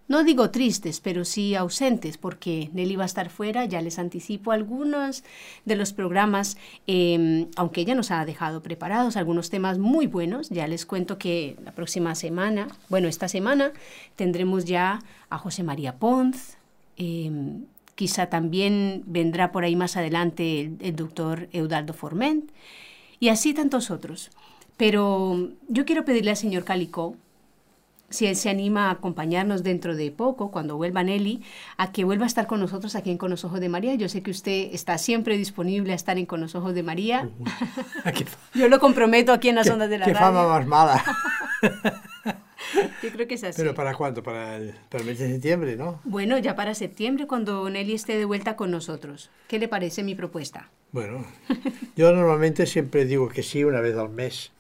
no digo tristes, pero sí ausentes, porque Nelly va a estar fuera, ya les anticipo algunos de los programas, em, aunque ella nos ha dejado preparados algunos temas muy buenos, ya les cuento que la próxima semana, bueno, esta semana tendremos ya a José María Ponz, em, quizá también vendrá por ahí más adelante el, el doctor Eudaldo Forment, y así tantos otros. Pero yo quiero pedirle al señor Calicó si él se anima a acompañarnos dentro de poco, cuando vuelva Nelly, a que vuelva a estar con nosotros aquí en Con los Ojos de María. Yo sé que usted está siempre disponible a estar en Con los Ojos de María. *laughs* Yo lo comprometo aquí en las ondas de la qué radio. Qué fama más mala. *laughs* Yo creo que es así. ¿Pero para cuándo? Para el, para el mes de septiembre, ¿no? Bueno, ya para septiembre, cuando Nelly esté de vuelta con nosotros. ¿Qué le parece mi propuesta? Bueno, yo normalmente siempre digo que sí una vez al mes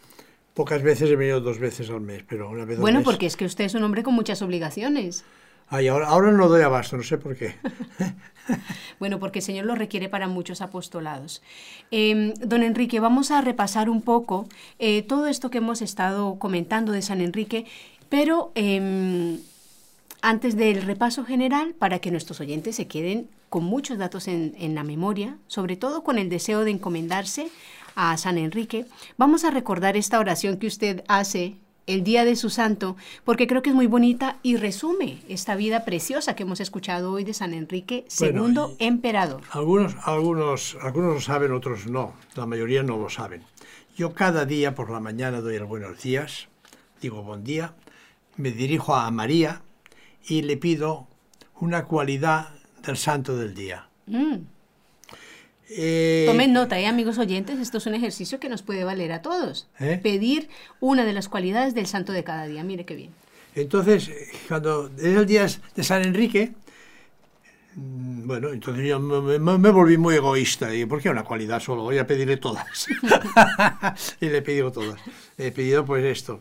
Pocas veces he venido dos veces al mes, pero una vez al Bueno, porque es que usted es un hombre con muchas obligaciones. Ay, ahora, ahora no doy abasto, no sé por qué. *laughs* bueno, porque el Señor lo requiere para muchos apostolados. Em, don Enrique, vamos a repasar un poco eh, todo esto que hemos estado comentando de San Enrique, pero em, antes del repaso general, para que nuestros oyentes se queden con muchos datos en, en la memoria, sobre todo con el deseo de encomendarse a San Enrique, vamos a recordar esta oración que usted hace el día de su santo, porque creo que es muy bonita y resume esta vida preciosa que hemos escuchado hoy de San Enrique II emperador. Algunos, algunos, algunos lo saben, otros no, la mayoría no lo saben. Yo cada día por la mañana doy el buenos días, digo buen día, me dirijo a María y le pido una cualidad del santo del día. Mm. Eh, Tomen nota, ¿eh, amigos oyentes, esto es un ejercicio que nos puede valer a todos. ¿Eh? Pedir una de las cualidades del santo de cada día. Mire qué bien. Entonces, cuando es el día de San Enrique, mm, bueno, entonces yo me, volví muy egoísta. Y ¿por qué una cualidad solo? Voy a pedirle todas. *laughs* y le he pedido todas. he pedido pues esto.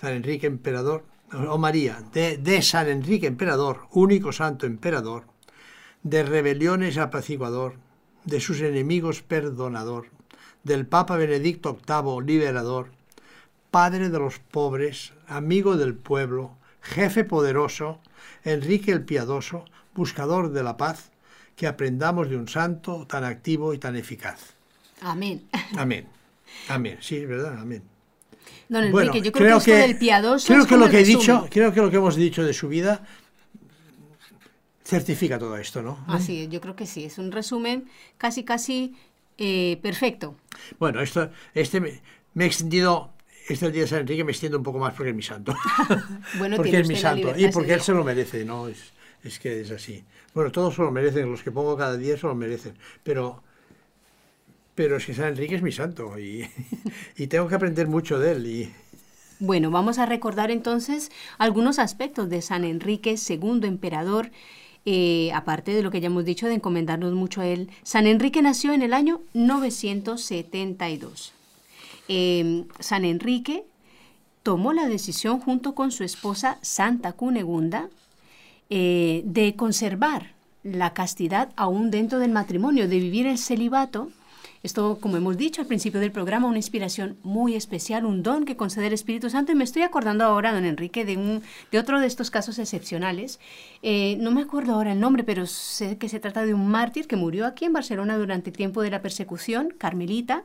San Enrique Emperador, o María, de, de San Enrique Emperador, único santo emperador, de rebeliones apaciguador, de sus enemigos perdonador, del Papa Benedicto VIII liberador, padre de los pobres, amigo del pueblo, jefe poderoso, Enrique el Piadoso, buscador de la paz, que aprendamos de un santo tan activo y tan eficaz. Amén. Amén. Amén. Sí, es verdad, amén. Don Enrique, yo creo, que esto del piadoso creo es que lo que he dicho, creo que lo que hemos dicho de su vida certifica todo esto, ¿no? Así es, yo creo que sí, es un resumen casi, casi eh, perfecto. Bueno, esto, este me, me he extendido, este día de San Enrique me extiendo un poco más porque es mi santo. *laughs* Bueno, porque es mi santo y porque él se lo merece, ¿no? Es, es que es así. Bueno, todos se lo merecen, los que pongo cada día se lo merecen, pero, pero es que San Enrique es mi santo y, *laughs* y tengo que aprender mucho de él. Y, Bueno, vamos a recordar entonces algunos aspectos de San Enrique II, emperador, eh, aparte de lo que ya hemos dicho de encomendarnos mucho a él. San Enrique nació en el año 972. Eh, San Enrique tomó la decisión junto con su esposa Santa Cunegunda eh, de conservar la castidad aún dentro del matrimonio, de vivir el celibato. Esto, como hemos dicho al principio del programa, una inspiración muy especial, un don que concede el Espíritu Santo. Y me estoy acordando ahora, don Enrique, de, un, de otro de estos casos excepcionales. Eh, no me acuerdo ahora el nombre, pero sé que se trata de un mártir que murió aquí en Barcelona durante el tiempo de la persecución, Carmelita.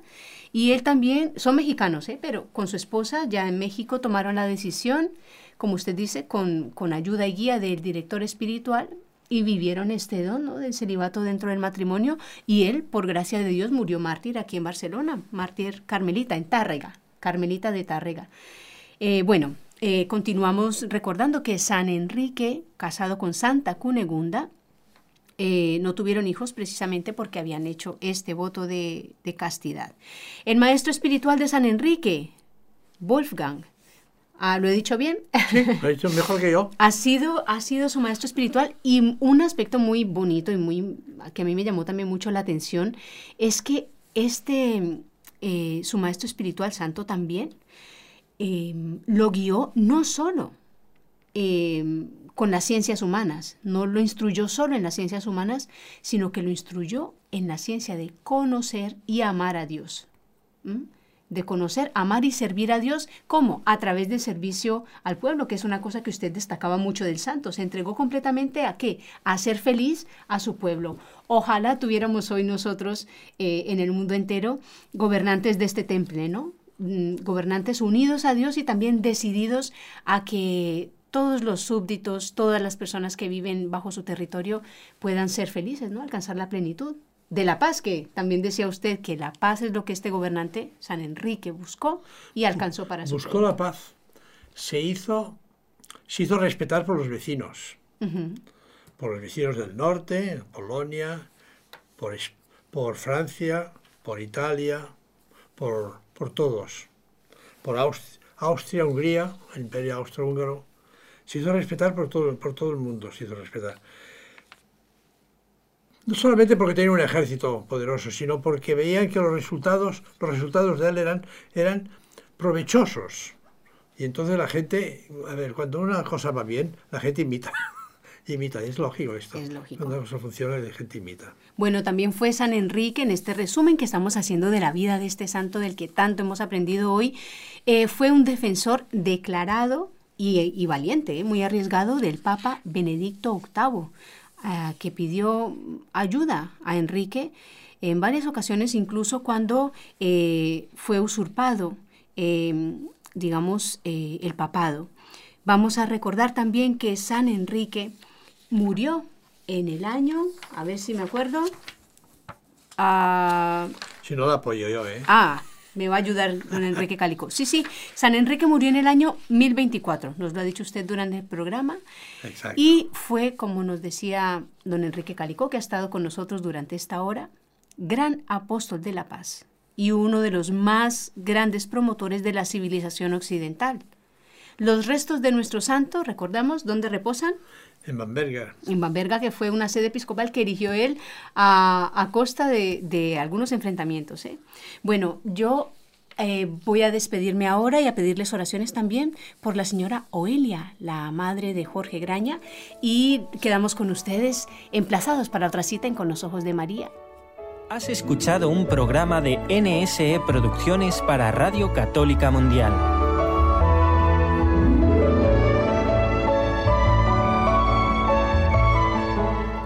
Y él también, son mexicanos, ¿eh? pero con su esposa ya en México tomaron la decisión, como usted dice, con, con ayuda y guía del director espiritual, y vivieron este don ¿no? del celibato dentro del matrimonio. Y él, por gracia de Dios, murió mártir aquí en Barcelona, mártir carmelita, en Tárrega, carmelita de Tárrega. Eh, bueno, eh, continuamos recordando que San Enrique, casado con Santa Cunegunda, eh, no tuvieron hijos precisamente porque habían hecho este voto de, de castidad. El maestro espiritual de San Enrique, Wolfgang, ah, ¿lo he dicho bien? lo ha dicho mejor que yo. *laughs* ha sido, ha sido su maestro espiritual y un aspecto muy bonito y muy que a mí me llamó también mucho la atención es que este, eh, su maestro espiritual santo también eh, lo guió no solo eh, con las ciencias humanas, no lo instruyó solo en las ciencias humanas, sino que lo instruyó en la ciencia de conocer y amar a Dios. ¿Mm? De conocer, amar y servir a Dios, ¿cómo? A través del servicio al pueblo, que es una cosa que usted destacaba mucho del santo. Se entregó completamente a qué? A ser feliz a su pueblo. Ojalá tuviéramos hoy nosotros eh, en el mundo entero gobernantes de este temple, ¿no? Mm, Gobernantes unidos a Dios y también decididos a que todos los súbditos, todas las personas que viven bajo su territorio puedan ser felices, ¿no? Alcanzar la plenitud de la paz, que también decía usted que la paz es lo que este gobernante, San Enrique, buscó y alcanzó para su Buscó la paz. Se hizo, se hizo respetar por los vecinos, por los vecinos del norte, Polonia, por, por Francia, por Italia, por, por todos, por Aus- Austria, Hungría, el imperio austrohúngaro. Se hizo respetar por todo, por todo el mundo, se hizo respetar. No solamente porque tenía un ejército poderoso, sino porque veían que los resultados, los resultados de él eran, eran provechosos. Y entonces la gente, a ver, cuando una cosa va bien, la gente imita. *laughs* imita, es lógico esto. Es lógico. Cuando una cosa funciona, la gente imita. Bueno, también fue San Enrique, en este resumen que estamos haciendo de la vida de este santo del que tanto hemos aprendido hoy, eh, fue un defensor declarado y, y valiente, eh, muy arriesgado del Papa Benedicto VIII, ah, que pidió ayuda a Enrique en varias ocasiones, incluso cuando eh, fue usurpado, eh, digamos, eh, el papado. Vamos a recordar también que San Enrique murió en el año, a ver si me acuerdo, ah, Si no, la apoyo yo, ¿eh? ah, me va a ayudar don Enrique Calico. Sí, sí, San Enrique murió en el año 1024, nos lo ha dicho usted durante el programa, Exacto. y fue, como nos decía don Enrique Calico, que ha estado con nosotros durante esta hora, gran apóstol de la paz y uno de los más grandes promotores de la civilización occidental. Los restos de nuestro santo, recordamos, ¿dónde reposan? En Bamberger. en Bamberga, que fue una sede episcopal que erigió él a, a costa de, de algunos enfrentamientos. ¿eh? Bueno, yo eh, voy a despedirme ahora y a pedirles oraciones también por la señora Oelia, la madre de Jorge Graña, y quedamos con ustedes emplazados para otra cita en Con los Ojos de María. Has escuchado un programa de NSE Producciones para Radio Católica Mundial.